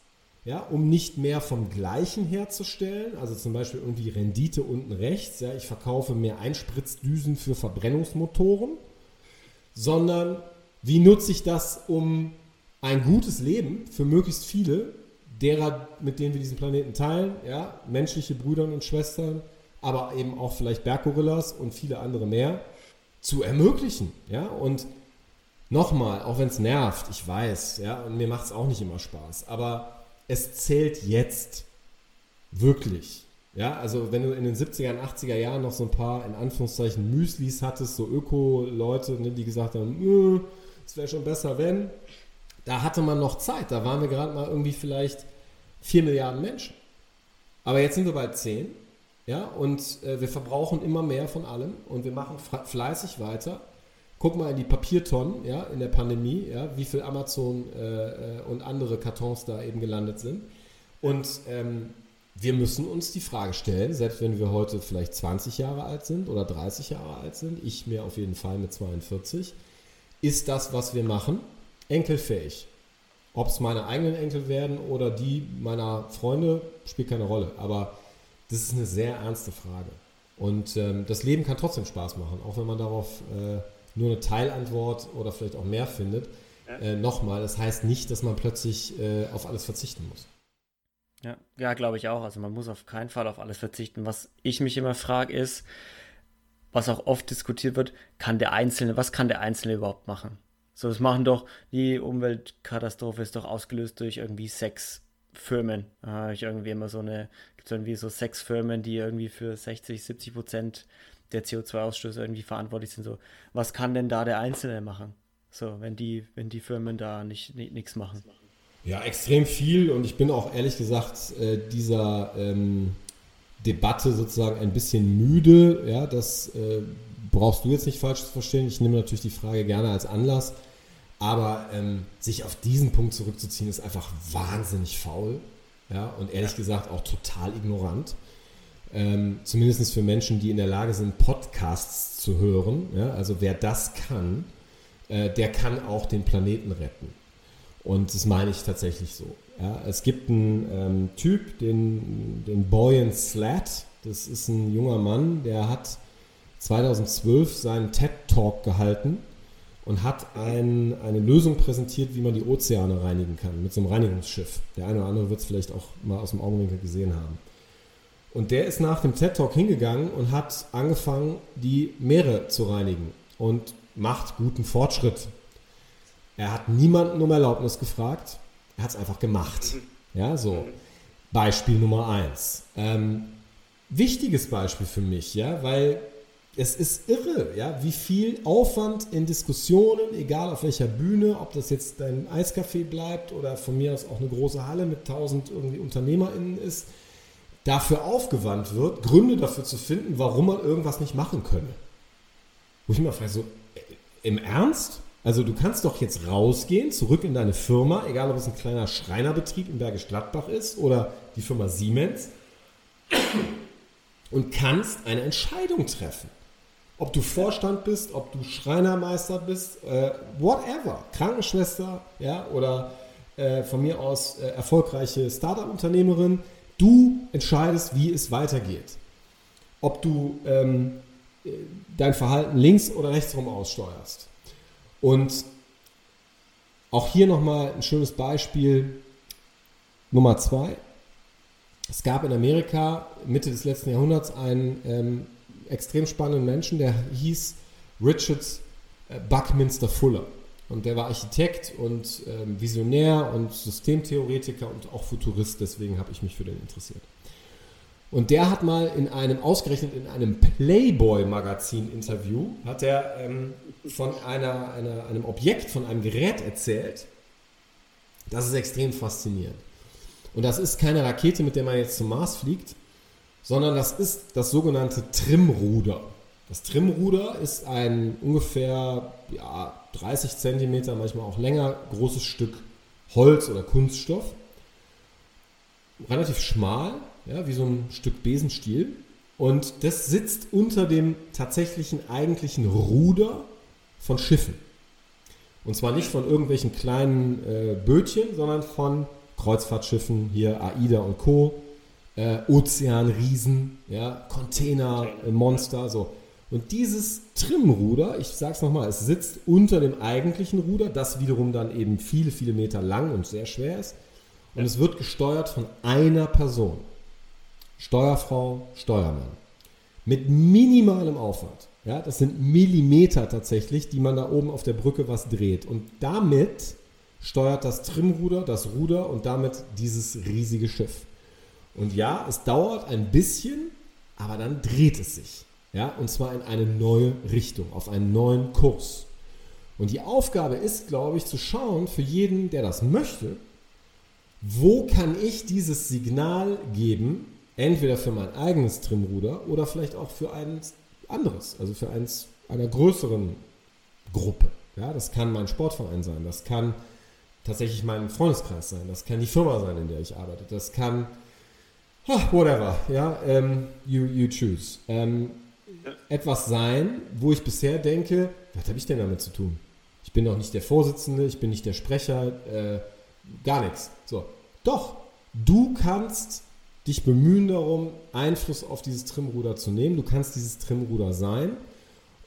ja, um nicht mehr vom Gleichen herzustellen? Also zum Beispiel irgendwie Rendite unten rechts. Ja, ich verkaufe mehr Einspritzdüsen für Verbrennungsmotoren, sondern wie nutze ich das, um ein gutes Leben für möglichst viele derer, mit denen wir diesen Planeten teilen, ja, menschliche Brüder und Schwestern, aber eben auch vielleicht Berggorillas und viele andere mehr, zu ermöglichen. Ja? Und nochmal, auch wenn es nervt, ich weiß, ja, und mir macht es auch nicht immer Spaß, aber es zählt jetzt wirklich. Ja, also wenn du in den 70er und 80er Jahren noch so ein paar, in Anführungszeichen, Müslis hattest, so Öko-Leute, ne, die gesagt haben, es wäre schon besser, wenn, da hatte man noch Zeit. Da waren wir gerade mal irgendwie vielleicht 4 Milliarden Menschen. Aber jetzt sind wir bei 10 ja, und äh, wir verbrauchen immer mehr von allem und wir machen fleißig weiter. Guck mal in die Papiertonnen, ja, in der Pandemie, ja, wie viel Amazon äh, äh, und andere Kartons da eben gelandet sind. Und ähm, wir müssen uns die Frage stellen, selbst wenn wir heute vielleicht 20 Jahre alt sind oder 30 Jahre alt sind, ich mir auf jeden Fall mit 42, ist das, was wir machen, enkelfähig. Ob es meine eigenen Enkel werden oder die meiner Freunde, spielt keine Rolle. Aber das ist eine sehr ernste Frage. Und ähm, das Leben kann trotzdem Spaß machen, auch wenn man darauf äh, nur eine Teilantwort oder vielleicht auch mehr findet. Äh, Nochmal, das heißt nicht, dass man plötzlich äh, auf alles verzichten muss.
Ja, ja glaube ich auch. Also man muss auf keinen Fall auf alles verzichten. Was ich mich immer frage ist, was auch oft diskutiert wird, kann der Einzelne, was kann der Einzelne überhaupt machen? So, das machen doch, die Umweltkatastrophe ist doch ausgelöst durch irgendwie sechs Firmen. Habe ich irgendwie immer so eine, gibt es irgendwie so sechs Firmen, die irgendwie für 60, 70 Prozent der CO2-Ausstöße irgendwie verantwortlich sind. So, was kann denn da der Einzelne machen? So, wenn die, wenn die Firmen da nicht nichts machen.
Ja, extrem viel und ich bin auch ehrlich gesagt äh, dieser ähm, Debatte sozusagen ein bisschen müde. Ja, das äh, brauchst du jetzt nicht falsch zu verstehen. Ich nehme natürlich die Frage gerne als Anlass. Aber ähm, sich auf diesen Punkt zurückzuziehen, ist einfach wahnsinnig faul. Ja, und ehrlich gesagt auch total ignorant. Ähm, zumindest für Menschen, die in der Lage sind, Podcasts zu hören. Ja, also wer das kann, äh, der kann auch den Planeten retten. Und das meine ich tatsächlich so. Ja, es gibt einen ähm, Typ, den, den Boyan Slat. Das ist ein junger Mann, der hat 2012 seinen TED Talk gehalten und hat ein, eine Lösung präsentiert, wie man die Ozeane reinigen kann mit so einem Reinigungsschiff. Der eine oder andere wird es vielleicht auch mal aus dem Augenwinkel gesehen haben. Und der ist nach dem TED Talk hingegangen und hat angefangen, die Meere zu reinigen und macht guten Fortschritt. Er hat niemanden um Erlaubnis gefragt, er hat es einfach gemacht. Ja, so. Beispiel Nummer eins. Ähm, wichtiges Beispiel für mich, ja, weil es ist irre, ja, wie viel Aufwand in Diskussionen, egal auf welcher Bühne, ob das jetzt dein Eiscafé bleibt oder von mir aus auch eine große Halle mit tausend irgendwie UnternehmerInnen ist, dafür aufgewandt wird, Gründe dafür zu finden, warum man irgendwas nicht machen könne. Wo ich mir frage, so, äh, im Ernst? Also du kannst doch jetzt rausgehen, zurück in deine Firma, egal ob es ein kleiner Schreinerbetrieb in Bergisch Gladbach ist oder die Firma Siemens, und kannst eine Entscheidung treffen. Ob du Vorstand bist, ob du Schreinermeister bist, äh, whatever, Krankenschwester, ja, oder äh, von mir aus äh, erfolgreiche Startup-Unternehmerin, du entscheidest, wie es weitergeht. Ob du ähm, dein Verhalten links oder rechts rum aussteuerst. Und auch hier nochmal ein schönes Beispiel Nummer zwei. Es gab in Amerika Mitte des letzten Jahrhunderts einen ähm, extrem spannenden Menschen, der hieß Richard äh, Buckminster Fuller. Und der war Architekt und ähm, Visionär und Systemtheoretiker und auch Futurist, deswegen habe ich mich für den interessiert. Und der hat mal in einem, ausgerechnet in einem Playboy-Magazin-Interview, hat er ähm, von einer, einer, einem Objekt, von einem Gerät erzählt. Das ist extrem faszinierend. Und das ist keine Rakete, mit der man jetzt zum Mars fliegt, sondern das ist das sogenannte Trimruder. Das Trimruder ist ein ungefähr ja, 30 Zentimeter, manchmal auch länger, großes Stück Holz oder Kunststoff. Relativ schmal, ja, wie so ein Stück Besenstiel. Und das sitzt unter dem tatsächlichen eigentlichen Ruder von Schiffen. Und zwar nicht von irgendwelchen kleinen äh, Bötchen, sondern von Kreuzfahrtschiffen, hier AIDA und Co., äh, Ozeanriesen, ja, Containermonster, äh, so. Und dieses Trimruder, ich sag's nochmal, es sitzt unter dem eigentlichen Ruder, das wiederum dann eben viele, viele Meter lang und sehr schwer ist. Und es wird gesteuert von einer Person. Steuerfrau, Steuermann. Mit minimalem Aufwand. Ja, das sind Millimeter tatsächlich, die man da oben auf der Brücke was dreht. Und damit steuert das Trimruder, das Ruder und damit dieses riesige Schiff. Und ja, es dauert ein bisschen, aber dann dreht es sich. Ja, und zwar in eine neue Richtung, auf einen neuen Kurs. Und die Aufgabe ist, glaube ich, zu schauen für jeden, der das möchte, wo kann ich dieses Signal geben, entweder für mein eigenes Trimruder oder vielleicht auch für ein anderes, also für eins einer größeren Gruppe. Ja, das kann mein Sportverein sein, das kann tatsächlich mein Freundeskreis sein, das kann die Firma sein, in der ich arbeite, das kann whatever, ja, ähm, you, you choose. Ähm, etwas sein, wo ich bisher denke, was habe ich denn damit zu tun? Ich bin auch nicht der Vorsitzende, ich bin nicht der Sprecher, äh, gar nichts. So, doch, du kannst dich bemühen darum, Einfluss auf dieses Trimruder zu nehmen. Du kannst dieses Trimruder sein.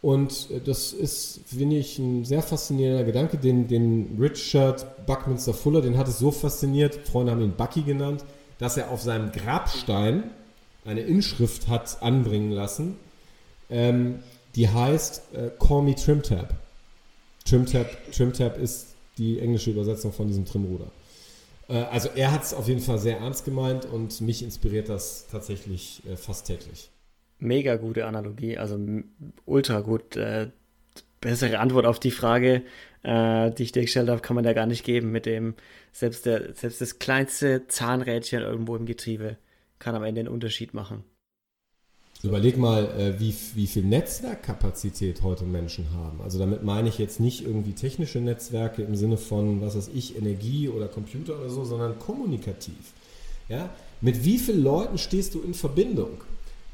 Und äh, das ist, finde ich, ein sehr faszinierender Gedanke. Den, den Richard Buckminster Fuller, den hat es so fasziniert, Freunde haben ihn Bucky genannt, dass er auf seinem Grabstein eine Inschrift hat anbringen lassen, ähm, die heißt äh, Call Me Trimtab. Trimtab. Trimtab ist die englische Übersetzung von diesem Trimruder. Äh, also er hat es auf jeden Fall sehr ernst gemeint und mich inspiriert das tatsächlich äh, fast täglich.
Mega gute Analogie, also ultra gut. Äh, bessere Antwort auf die Frage, äh, die ich dir gestellt habe, kann man da gar nicht geben mit dem, selbst, der, selbst das kleinste Zahnrädchen irgendwo im Getriebe kann am Ende einen Unterschied machen.
Überleg mal, äh, wie, wie viel Netzwerkkapazität heute Menschen haben. Also damit meine ich jetzt nicht irgendwie technische Netzwerke im Sinne von, was weiß ich, Energie oder Computer oder so, sondern kommunikativ. Ja? Mit wie vielen Leuten stehst du in Verbindung,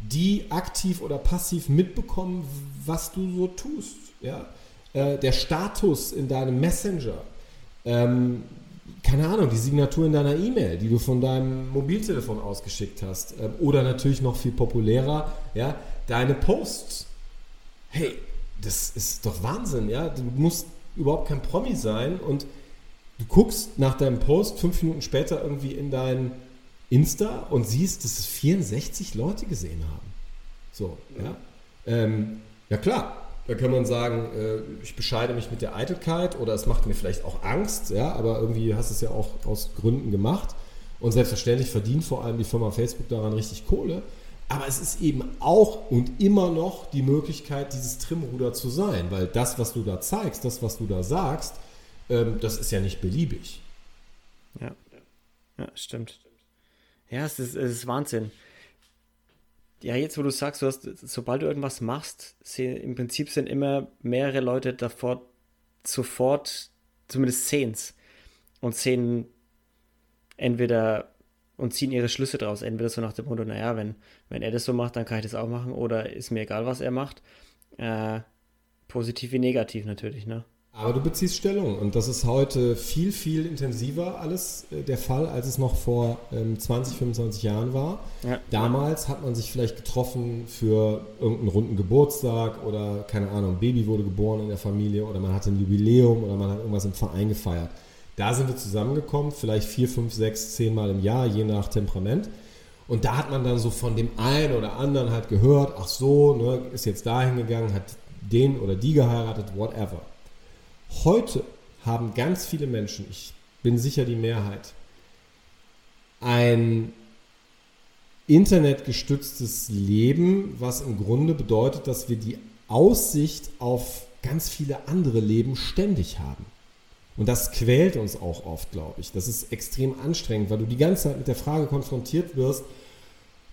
die aktiv oder passiv mitbekommen, was du so tust? Ja? Äh, der Status in deinem Messenger, ähm, keine Ahnung, die Signatur in deiner E-Mail, die du von deinem Mobiltelefon ausgeschickt hast. Ähm, oder natürlich noch viel populärer, ja, deine Posts. Hey, das ist doch Wahnsinn, ja. Du musst überhaupt kein Promi sein und du guckst nach deinem Post fünf Minuten später irgendwie in dein Insta und siehst, dass es 64 Leute gesehen haben. So, ja. Ähm, ja klar, da kann man sagen, äh, ich bescheide mich mit der Eitelkeit oder es macht mir vielleicht auch Angst, ja, aber irgendwie hast du es ja auch aus Gründen gemacht. Und selbstverständlich verdient vor allem die Firma Facebook daran richtig Kohle. Aber es ist eben auch und immer noch die Möglichkeit, dieses Trimruder zu sein, weil das, was du da zeigst, das, was du da sagst, ähm, das ist ja nicht beliebig.
Ja, ja stimmt. Ja, es ist, es ist Wahnsinn. Ja, jetzt wo du sagst, du hast, sobald du irgendwas machst, im Prinzip sind immer mehrere Leute davor sofort, zumindest sehen es und sehen entweder und ziehen ihre Schlüsse draus. Entweder so nach dem Motto, naja, wenn, wenn er das so macht, dann kann ich das auch machen oder ist mir egal, was er macht. Äh, positiv wie negativ natürlich, ne?
Aber du beziehst Stellung und das ist heute viel, viel intensiver alles äh, der Fall, als es noch vor ähm, 20, 25 Jahren war. Ja. Damals hat man sich vielleicht getroffen für irgendeinen runden Geburtstag oder keine Ahnung, ein Baby wurde geboren in der Familie oder man hatte ein Jubiläum oder man hat irgendwas im Verein gefeiert. Da sind wir zusammengekommen, vielleicht vier, fünf, sechs, zehn Mal im Jahr, je nach Temperament. Und da hat man dann so von dem einen oder anderen halt gehört, ach so, ne, ist jetzt dahin gegangen, hat den oder die geheiratet, whatever. Heute haben ganz viele Menschen, ich bin sicher die Mehrheit, ein internetgestütztes Leben, was im Grunde bedeutet, dass wir die Aussicht auf ganz viele andere Leben ständig haben. Und das quält uns auch oft, glaube ich. Das ist extrem anstrengend, weil du die ganze Zeit mit der Frage konfrontiert wirst,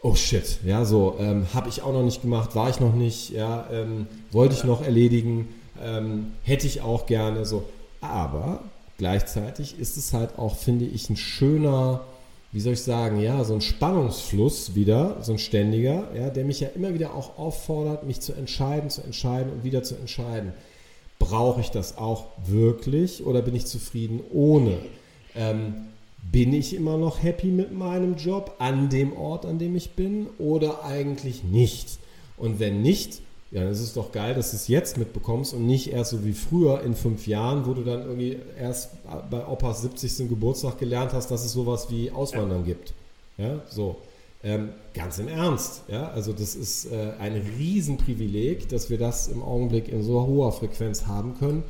oh shit, ja, so, ähm, habe ich auch noch nicht gemacht, war ich noch nicht, ja, ähm, wollte ich noch erledigen, ähm, hätte ich auch gerne so. Aber gleichzeitig ist es halt auch, finde ich, ein schöner, wie soll ich sagen, ja, so ein Spannungsfluss wieder, so ein ständiger, ja, der mich ja immer wieder auch auffordert, mich zu entscheiden, zu entscheiden und wieder zu entscheiden. Brauche ich das auch wirklich oder bin ich zufrieden ohne? Ähm, bin ich immer noch happy mit meinem Job an dem Ort, an dem ich bin oder eigentlich nicht? Und wenn nicht, ja, das ist doch geil, dass du es jetzt mitbekommst und nicht erst so wie früher in fünf Jahren, wo du dann irgendwie erst bei Opas 70. Geburtstag gelernt hast, dass es sowas wie Auswandern ja. gibt. Ja, so. Ähm, ganz im Ernst. Ja, also das ist äh, ein Riesenprivileg, dass wir das im Augenblick in so hoher Frequenz haben können.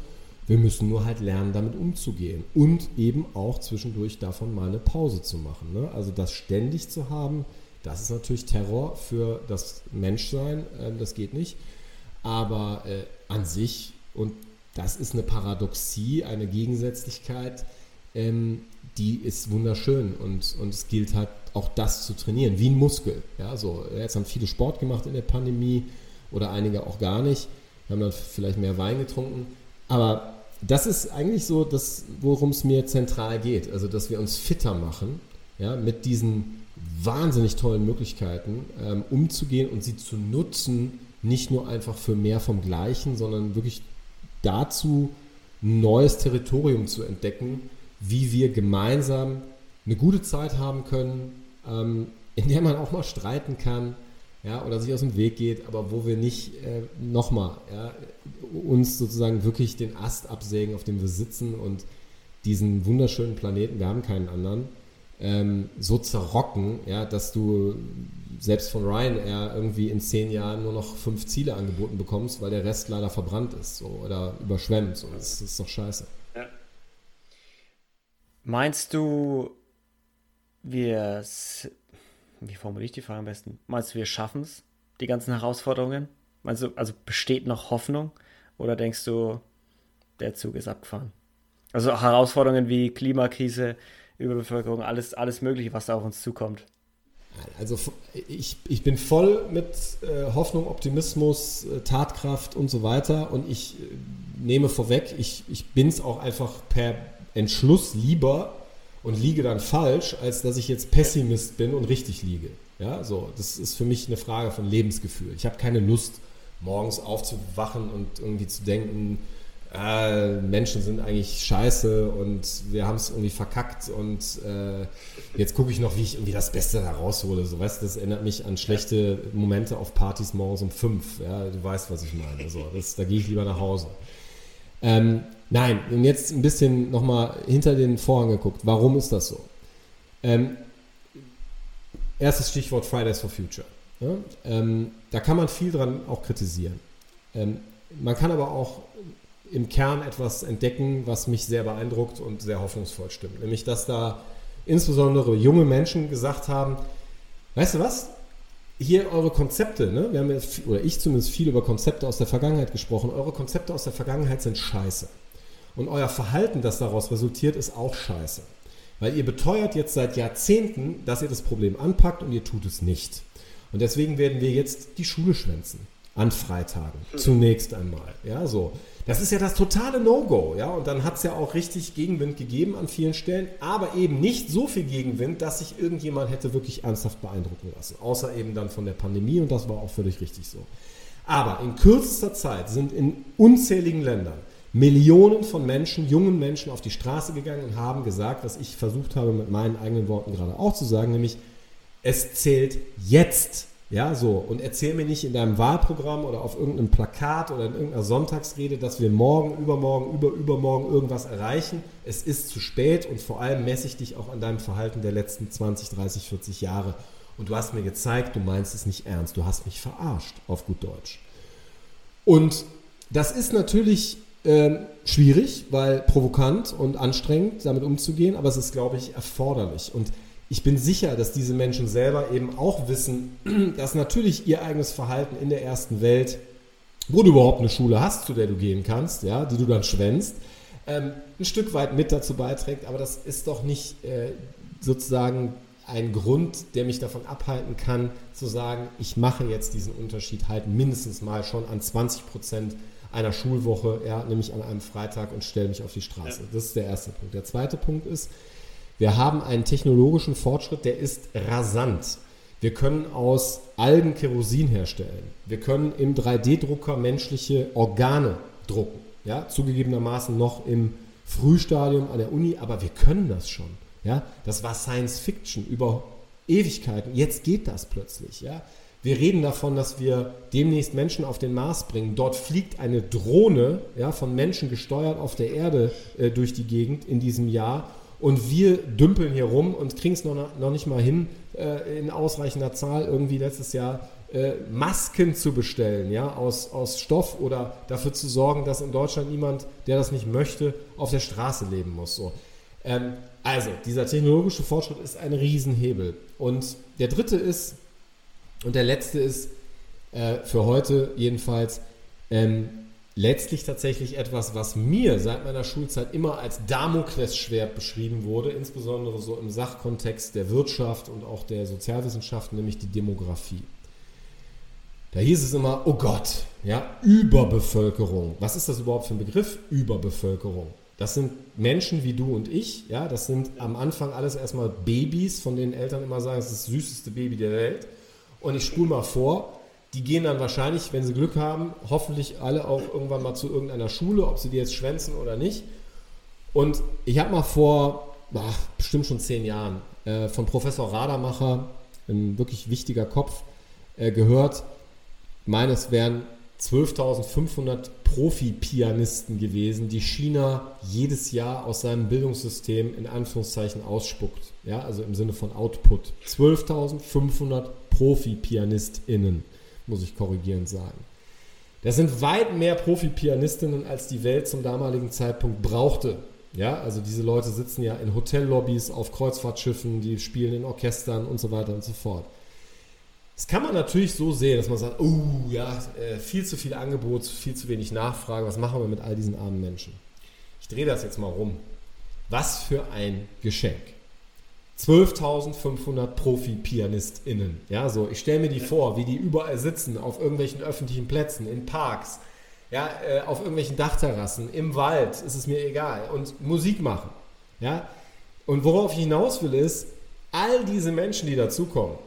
Wir müssen nur halt lernen, damit umzugehen und eben auch zwischendurch davon mal eine Pause zu machen. Ne? Also das ständig zu haben, das ist natürlich Terror für das Menschsein, äh, das geht nicht. Aber äh, an sich, und das ist eine Paradoxie, eine Gegensätzlichkeit, ähm, die ist wunderschön und, und es gilt halt auch das zu trainieren, wie ein Muskel. Ja, so, jetzt haben viele Sport gemacht in der Pandemie oder einige auch gar nicht, haben dann vielleicht mehr Wein getrunken. Aber das ist eigentlich so, worum es mir zentral geht. Also, dass wir uns fitter machen ja, mit diesen wahnsinnig tollen Möglichkeiten ähm, umzugehen und sie zu nutzen, nicht nur einfach für mehr vom Gleichen, sondern wirklich dazu ein neues Territorium zu entdecken, wie wir gemeinsam eine gute Zeit haben können, ähm, in der man auch mal streiten kann, ja, oder sich aus dem Weg geht, aber wo wir nicht äh, nochmal ja, uns sozusagen wirklich den Ast absägen, auf dem wir sitzen und diesen wunderschönen Planeten, wir haben keinen anderen, ähm, so zerrocken, ja, dass du selbst von Ryanair irgendwie in zehn Jahren nur noch fünf Ziele angeboten bekommst, weil der Rest leider verbrannt ist so, oder überschwemmt. So. Das, das ist doch scheiße. Ja.
Meinst du, wir, wie formuliere ich die Frage am besten? Meinst du, wir schaffen es, die ganzen Herausforderungen? Meinst du, also besteht noch Hoffnung? Oder denkst du, der Zug ist abgefahren? Also Herausforderungen wie Klimakrise, Überbevölkerung, alles, alles Mögliche, was da auf uns zukommt.
Also ich, ich bin voll mit äh, Hoffnung, Optimismus, äh, Tatkraft und so weiter. Und ich äh, nehme vorweg, ich, ich bin es auch einfach per Entschluss lieber und liege dann falsch, als dass ich jetzt Pessimist bin und richtig liege. Ja, so, das ist für mich eine Frage von Lebensgefühl. Ich habe keine Lust, morgens aufzuwachen und irgendwie zu denken, äh, Menschen sind eigentlich scheiße und wir haben es irgendwie verkackt und äh, jetzt gucke ich noch, wie ich irgendwie das Beste da raushole. So, weißt das erinnert mich an schlechte Momente auf Partys morgens um fünf. Ja, du weißt, was ich meine. Also, das, da gehe ich lieber nach Hause. Ähm, nein, und jetzt ein bisschen nochmal hinter den Vorhang geguckt. Warum ist das so? Ähm, erstes Stichwort Fridays for Future. Ja? Ähm, da kann man viel dran auch kritisieren. Ähm, man kann aber auch im Kern etwas entdecken, was mich sehr beeindruckt und sehr hoffnungsvoll stimmt. Nämlich, dass da insbesondere junge Menschen gesagt haben, weißt du was? Hier eure Konzepte, ne? wir haben jetzt, oder ich zumindest viel über Konzepte aus der Vergangenheit gesprochen, eure Konzepte aus der Vergangenheit sind scheiße. Und euer Verhalten, das daraus resultiert, ist auch scheiße. Weil ihr beteuert jetzt seit Jahrzehnten, dass ihr das Problem anpackt und ihr tut es nicht. Und deswegen werden wir jetzt die Schule schwänzen. An Freitagen. Mhm. Zunächst einmal. Ja, so. Das ist ja das totale No-Go, ja. Und dann hat es ja auch richtig Gegenwind gegeben an vielen Stellen, aber eben nicht so viel Gegenwind, dass sich irgendjemand hätte wirklich ernsthaft beeindrucken lassen. Außer eben dann von der Pandemie und das war auch völlig richtig so. Aber in kürzester Zeit sind in unzähligen Ländern Millionen von Menschen, jungen Menschen auf die Straße gegangen und haben gesagt, was ich versucht habe mit meinen eigenen Worten gerade auch zu sagen, nämlich es zählt jetzt. Ja, so. Und erzähl mir nicht in deinem Wahlprogramm oder auf irgendeinem Plakat oder in irgendeiner Sonntagsrede, dass wir morgen, übermorgen, über, übermorgen irgendwas erreichen. Es ist zu spät und vor allem messe ich dich auch an deinem Verhalten der letzten 20, 30, 40 Jahre. Und du hast mir gezeigt, du meinst es nicht ernst. Du hast mich verarscht, auf gut Deutsch. Und das ist natürlich äh, schwierig, weil provokant und anstrengend damit umzugehen, aber es ist, glaube ich, erforderlich. Und ich bin sicher, dass diese Menschen selber eben auch wissen, [CLEARS THROAT] dass natürlich ihr eigenes Verhalten in der ersten Welt, wo du überhaupt eine Schule hast, zu der du gehen kannst, ja, die du dann schwänzt, ähm, ein Stück weit mit dazu beiträgt. Aber das ist doch nicht äh, sozusagen ein Grund, der mich davon abhalten kann, zu sagen, ich mache jetzt diesen Unterschied halt mindestens mal schon an 20 Prozent einer Schulwoche, ja, nämlich an einem Freitag und stelle mich auf die Straße. Ja. Das ist der erste Punkt. Der zweite Punkt ist, wir haben einen technologischen Fortschritt, der ist rasant. Wir können aus Algen Kerosin herstellen. Wir können im 3D-Drucker menschliche Organe drucken. Ja, zugegebenermaßen noch im Frühstadium an der Uni, aber wir können das schon. Ja, das war Science Fiction über Ewigkeiten. Jetzt geht das plötzlich. Ja, wir reden davon, dass wir demnächst Menschen auf den Mars bringen. Dort fliegt eine Drohne, ja, von Menschen gesteuert auf der Erde äh, durch die Gegend in diesem Jahr und wir dümpeln hier rum und kriegen es noch, noch nicht mal hin, äh, in ausreichender Zahl irgendwie letztes Jahr äh, Masken zu bestellen, ja, aus, aus Stoff oder dafür zu sorgen, dass in Deutschland niemand, der das nicht möchte, auf der Straße leben muss. So. Ähm, also, dieser technologische Fortschritt ist ein Riesenhebel. Und der dritte ist, und der letzte ist, äh, für heute jedenfalls, ähm, letztlich tatsächlich etwas, was mir seit meiner Schulzeit immer als Damoklesschwert beschrieben wurde, insbesondere so im Sachkontext der Wirtschaft und auch der Sozialwissenschaften, nämlich die Demografie. Da hieß es immer, oh Gott, ja, Überbevölkerung. Was ist das überhaupt für ein Begriff? Überbevölkerung. Das sind Menschen wie du und ich, ja, das sind am Anfang alles erstmal Babys, von denen Eltern immer sagen, es ist das süßeste Baby der Welt. Und ich spule mal vor, Die gehen dann wahrscheinlich, wenn sie Glück haben, hoffentlich alle auch irgendwann mal zu irgendeiner Schule, ob sie die jetzt schwänzen oder nicht. Und ich habe mal vor boah, bestimmt schon zehn Jahren äh, von Professor Radermacher, ein wirklich wichtiger Kopf, äh, gehört, meines wären 12.500 Profi-Pianisten gewesen, die China jedes Jahr aus seinem Bildungssystem in Anführungszeichen ausspuckt. Ja, also im Sinne von Output. 12.500 Profi-PianistInnen, muss ich korrigierend sagen. Das sind weit mehr Profi-Pianistinnen, als die Welt zum damaligen Zeitpunkt brauchte. Ja, also diese Leute sitzen ja in Hotellobbys, auf Kreuzfahrtschiffen, die spielen in Orchestern und so weiter und so fort. Das kann man natürlich so sehen, dass man sagt, oh ja, äh, viel zu viel Angebot, viel zu wenig Nachfrage, was machen wir mit all diesen armen Menschen? Ich drehe das jetzt mal rum. Was für ein Geschenk. 12.500 Profi-PianistInnen. Ja, so, ich stelle mir die vor, wie die überall sitzen, auf irgendwelchen öffentlichen Plätzen, in Parks, ja, äh, auf irgendwelchen Dachterrassen, im Wald, ist es mir egal, und Musik machen. Ja, und worauf ich hinaus will, ist, all diese Menschen, die dazukommen,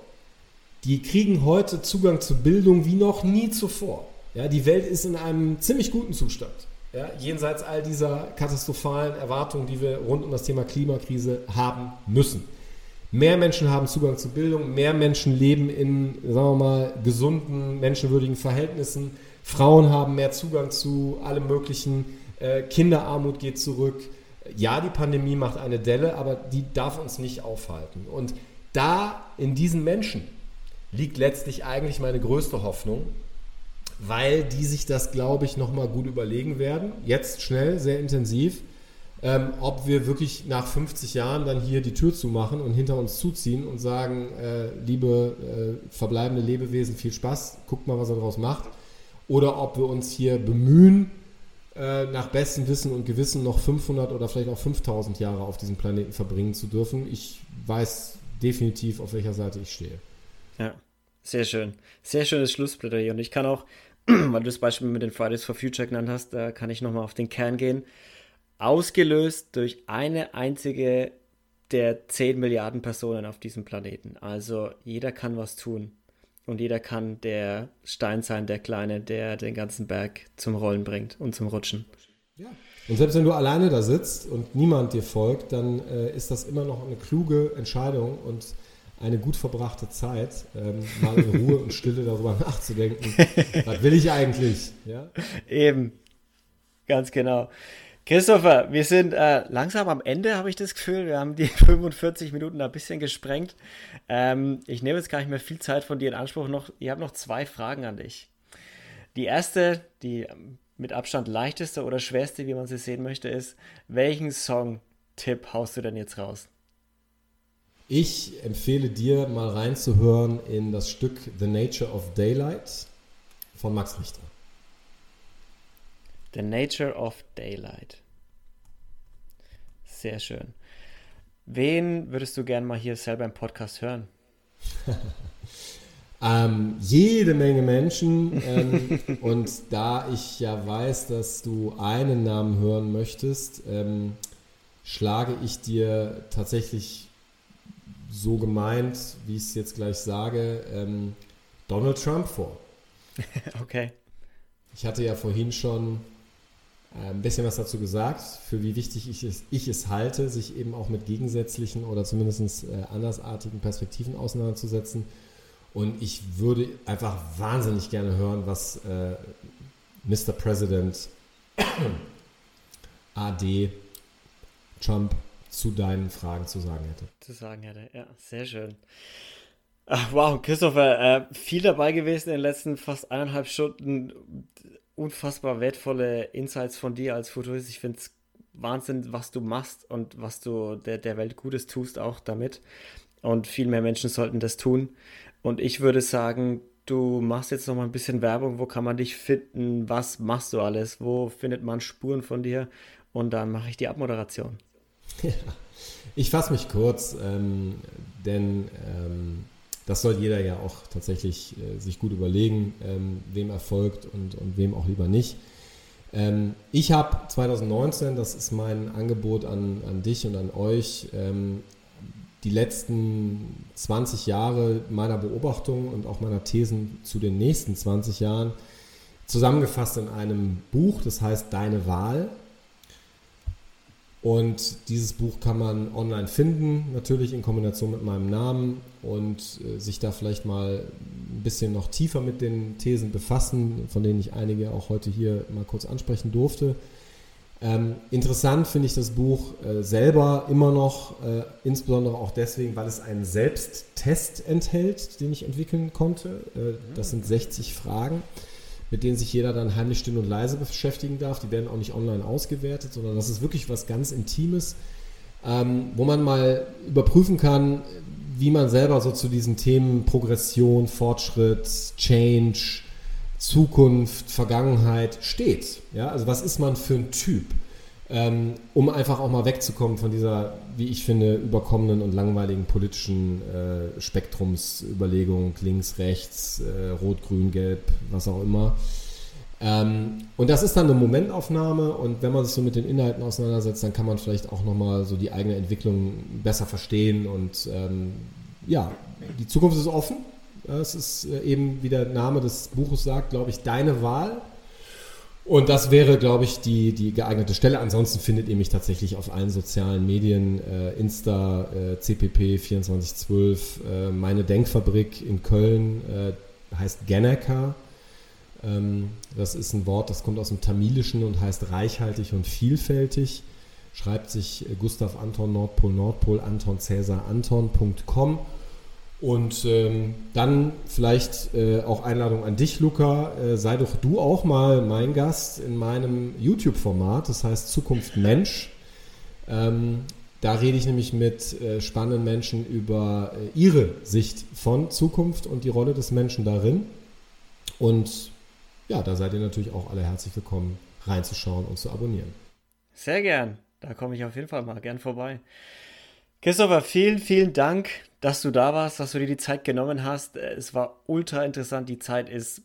die kriegen heute Zugang zu Bildung wie noch nie zuvor. Ja, die Welt ist in einem ziemlich guten Zustand. Ja, jenseits all dieser katastrophalen Erwartungen, die wir rund um das Thema Klimakrise haben müssen. Mehr Menschen haben Zugang zu Bildung, mehr Menschen leben in, sagen wir mal, gesunden, menschenwürdigen Verhältnissen. Frauen haben mehr Zugang zu allem Möglichen. Äh, Kinderarmut geht zurück. Ja, die Pandemie macht eine Delle, aber die darf uns nicht aufhalten. Und da in diesen Menschen, liegt letztlich eigentlich meine größte Hoffnung, weil die sich das, glaube ich, nochmal gut überlegen werden. Jetzt schnell, sehr intensiv. Ähm, ob wir wirklich nach 50 Jahren dann hier die Tür zumachen und hinter uns zuziehen und sagen, äh, liebe äh, verbleibende Lebewesen, viel Spaß, guckt mal, was er daraus macht. Oder ob wir uns hier bemühen, äh, nach bestem Wissen und Gewissen noch 500 oder vielleicht auch 5000 Jahre auf diesem Planeten verbringen zu dürfen. Ich weiß definitiv, auf welcher Seite ich stehe.
Ja, sehr schön. Sehr schönes Schlussplädoyer. Und ich kann auch, [CLEARS THROAT] weil du das Beispiel mit den Fridays for Future genannt hast, da kann ich nochmal auf den Kern gehen. Ausgelöst durch eine einzige der 10 Milliarden Personen auf diesem Planeten. Also jeder kann was tun. Und jeder kann der Stein sein, der Kleine, der den ganzen Berg zum Rollen bringt und zum Rutschen.
Ja. Und selbst wenn du alleine da sitzt und niemand dir folgt, dann äh, ist das immer noch eine kluge Entscheidung und eine gut verbrachte Zeit, ähm, mal in Ruhe und Stille darüber [LAUGHS] nachzudenken. Was will ich eigentlich? Ja?
Eben. Ganz genau. Christopher, wir sind äh, langsam am Ende, habe ich das Gefühl. Wir haben die [LAUGHS] 45 Minuten ein bisschen gesprengt. Ähm, ich nehme jetzt gar nicht mehr viel Zeit von dir in Anspruch. Noch, ich habe noch zwei Fragen an dich. Die erste, die mit Abstand leichteste oder schwerste, wie man sie sehen möchte, ist, welchen Song-Tipp haust du denn jetzt raus?
Ich empfehle dir mal reinzuhören in das Stück The Nature of Daylight von Max Richter.
The Nature of Daylight. Sehr schön. Wen würdest du gerne mal hier selber im Podcast hören? [LAUGHS]
ähm, jede Menge Menschen. Ähm, [LAUGHS] und da ich ja weiß, dass du einen Namen hören möchtest, ähm, schlage ich dir tatsächlich so gemeint, wie ich es jetzt gleich sage, ähm, Donald Trump vor. [LAUGHS]
okay.
Ich hatte ja vorhin schon ein bisschen was dazu gesagt, für wie wichtig ich es, ich es halte, sich eben auch mit gegensätzlichen oder zumindest äh, andersartigen Perspektiven auseinanderzusetzen. Und ich würde einfach wahnsinnig gerne hören, was äh, Mr. President [COUGHS] AD Trump zu deinen Fragen zu sagen hätte.
Zu sagen hätte, ja, sehr schön. Ach, wow, Christopher, äh, viel dabei gewesen in den letzten fast eineinhalb Stunden. Unfassbar wertvolle Insights von dir als Futurist. Ich finde es Wahnsinn, was du machst und was du der, der Welt Gutes tust auch damit. Und viel mehr Menschen sollten das tun. Und ich würde sagen, du machst jetzt noch mal ein bisschen Werbung. Wo kann man dich finden? Was machst du alles? Wo findet man Spuren von dir? Und dann mache ich die Abmoderation. [LAUGHS]
Ja, ich fasse mich kurz, ähm, denn ähm, das soll jeder ja auch tatsächlich äh, sich gut überlegen, ähm, wem erfolgt und, und wem auch lieber nicht. Ähm, ich habe 2019, das ist mein Angebot an, an dich und an euch, ähm, die letzten 20 Jahre meiner Beobachtung und auch meiner Thesen zu den nächsten 20 Jahren zusammengefasst in einem Buch, das heißt Deine Wahl. Und dieses Buch kann man online finden, natürlich in Kombination mit meinem Namen und äh, sich da vielleicht mal ein bisschen noch tiefer mit den Thesen befassen, von denen ich einige auch heute hier mal kurz ansprechen durfte. Ähm, interessant finde ich das Buch äh, selber immer noch, äh, insbesondere auch deswegen, weil es einen Selbsttest enthält, den ich entwickeln konnte. Äh, das sind 60 Fragen mit denen sich jeder dann heimlich still und leise beschäftigen darf. Die werden auch nicht online ausgewertet, sondern das ist wirklich was ganz Intimes, ähm, wo man mal überprüfen kann, wie man selber so zu diesen Themen Progression, Fortschritt, Change, Zukunft, Vergangenheit steht. Ja, also was ist man für ein Typ? Ähm, um einfach auch mal wegzukommen von dieser, wie ich finde, überkommenen und langweiligen politischen äh, Spektrumsüberlegung, links, rechts, äh, rot, grün, gelb, was auch immer. Ähm, und das ist dann eine Momentaufnahme und wenn man sich so mit den Inhalten auseinandersetzt, dann kann man vielleicht auch nochmal so die eigene Entwicklung besser verstehen und ähm, ja, die Zukunft ist offen. Es ist äh, eben, wie der Name des Buches sagt, glaube ich, deine Wahl. Und das wäre, glaube ich, die, die geeignete Stelle. Ansonsten findet ihr mich tatsächlich auf allen sozialen Medien, äh, Insta, äh, CPP 2412, äh, meine Denkfabrik in Köln äh, heißt Ganaka. Ähm, das ist ein Wort, das kommt aus dem Tamilischen und heißt reichhaltig und vielfältig. Schreibt sich Gustav Anton Nordpol Nordpol Anton Cäsar Anton.com. Und ähm, dann vielleicht äh, auch Einladung an dich, Luca. Äh, sei doch du auch mal mein Gast in meinem YouTube-Format, das heißt Zukunft Mensch. Ähm, da rede ich nämlich mit äh, spannenden Menschen über äh, ihre Sicht von Zukunft und die Rolle des Menschen darin. Und ja, da seid ihr natürlich auch alle herzlich willkommen, reinzuschauen und zu abonnieren.
Sehr gern. Da komme ich auf jeden Fall mal gern vorbei. Christopher, vielen, vielen Dank, dass du da warst, dass du dir die Zeit genommen hast. Es war ultra interessant. Die Zeit ist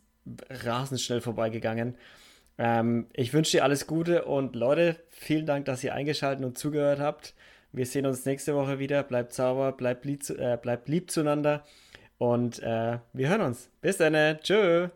rasend schnell vorbeigegangen. Ähm, ich wünsche dir alles Gute und Leute, vielen Dank, dass ihr eingeschaltet und zugehört habt. Wir sehen uns nächste Woche wieder. Bleibt sauber, bleibt lieb, äh, bleibt lieb zueinander und äh, wir hören uns. Bis dann. Tschö.